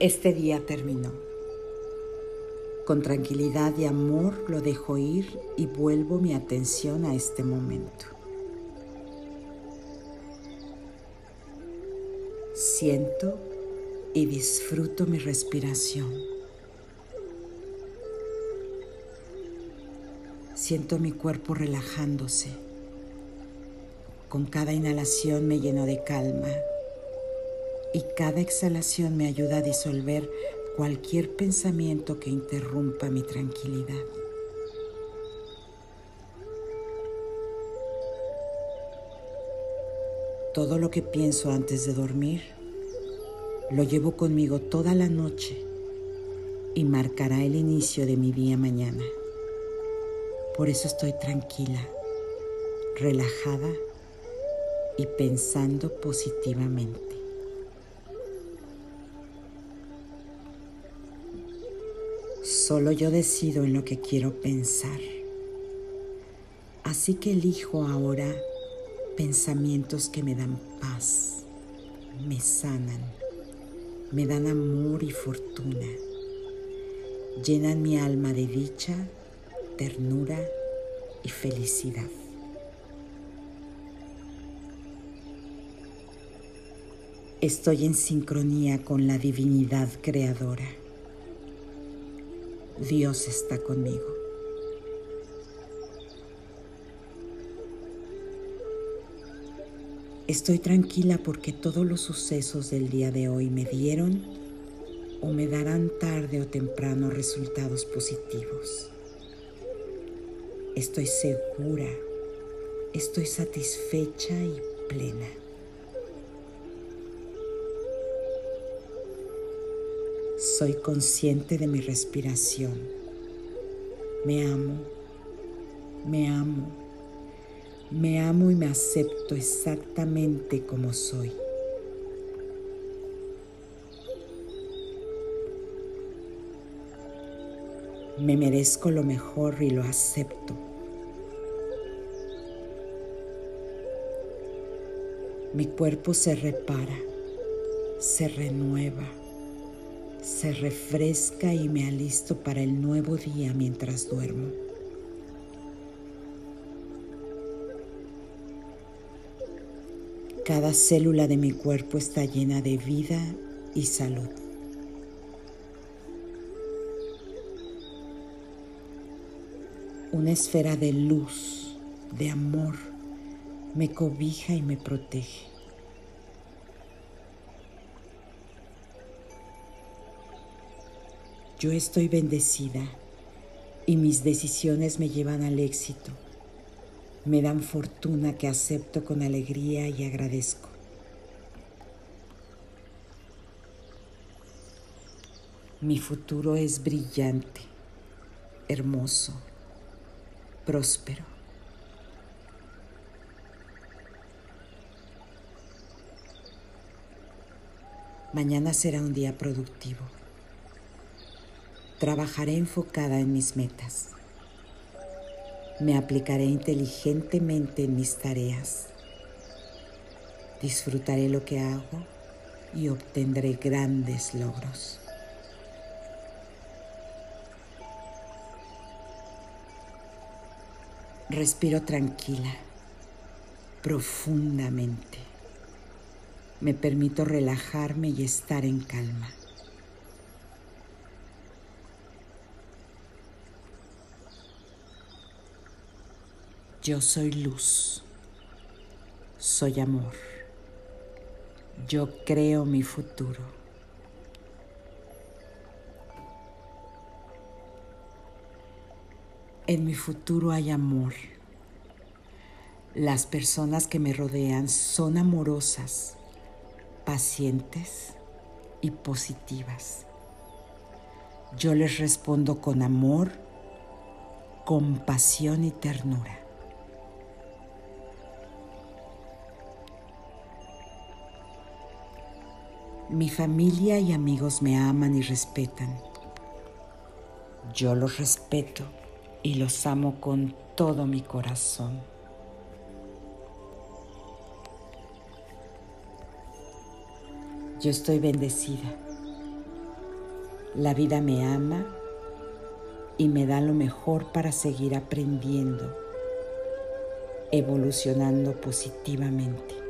Este día terminó. Con tranquilidad y amor lo dejo ir y vuelvo mi atención a este momento. Siento y disfruto mi respiración. Siento mi cuerpo relajándose. Con cada inhalación me lleno de calma y cada exhalación me ayuda a disolver cualquier pensamiento que interrumpa mi tranquilidad. Todo lo que pienso antes de dormir lo llevo conmigo toda la noche y marcará el inicio de mi día mañana. Por eso estoy tranquila, relajada y pensando positivamente. Solo yo decido en lo que quiero pensar. Así que elijo ahora pensamientos que me dan paz, me sanan, me dan amor y fortuna, llenan mi alma de dicha, ternura y felicidad. Estoy en sincronía con la divinidad creadora. Dios está conmigo. Estoy tranquila porque todos los sucesos del día de hoy me dieron o me darán tarde o temprano resultados positivos. Estoy segura, estoy satisfecha y plena. Soy consciente de mi respiración. Me amo, me amo, me amo y me acepto exactamente como soy. Me merezco lo mejor y lo acepto. Mi cuerpo se repara, se renueva se refresca y me alisto para el nuevo día mientras duermo. Cada célula de mi cuerpo está llena de vida y salud. Una esfera de luz, de amor, me cobija y me protege. Yo estoy bendecida y mis decisiones me llevan al éxito. Me dan fortuna que acepto con alegría y agradezco. Mi futuro es brillante, hermoso, próspero. Mañana será un día productivo. Trabajaré enfocada en mis metas. Me aplicaré inteligentemente en mis tareas. Disfrutaré lo que hago y obtendré grandes logros. Respiro tranquila, profundamente. Me permito relajarme y estar en calma. Yo soy luz, soy amor, yo creo mi futuro. En mi futuro hay amor. Las personas que me rodean son amorosas, pacientes y positivas. Yo les respondo con amor, compasión y ternura. Mi familia y amigos me aman y respetan. Yo los respeto y los amo con todo mi corazón. Yo estoy bendecida La vida me ama y me da lo mejor para seguir aprendiendo, evolucionando positivamente.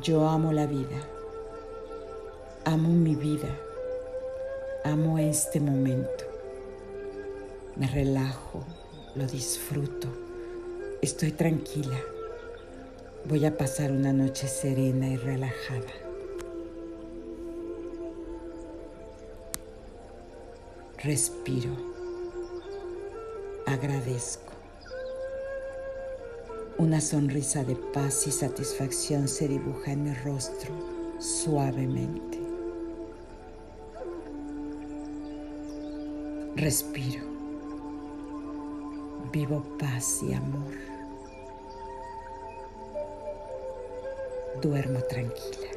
Yo amo la vida, amo mi vida, amo este momento. Me relajo, lo disfruto, estoy tranquila. Voy a pasar una noche serena y relajada. Respiro. Agradezco. Una sonrisa de paz y satisfacción se dibuja en mi rostro suavemente. Respiro. Vivo paz y amor. Duermo tranquila.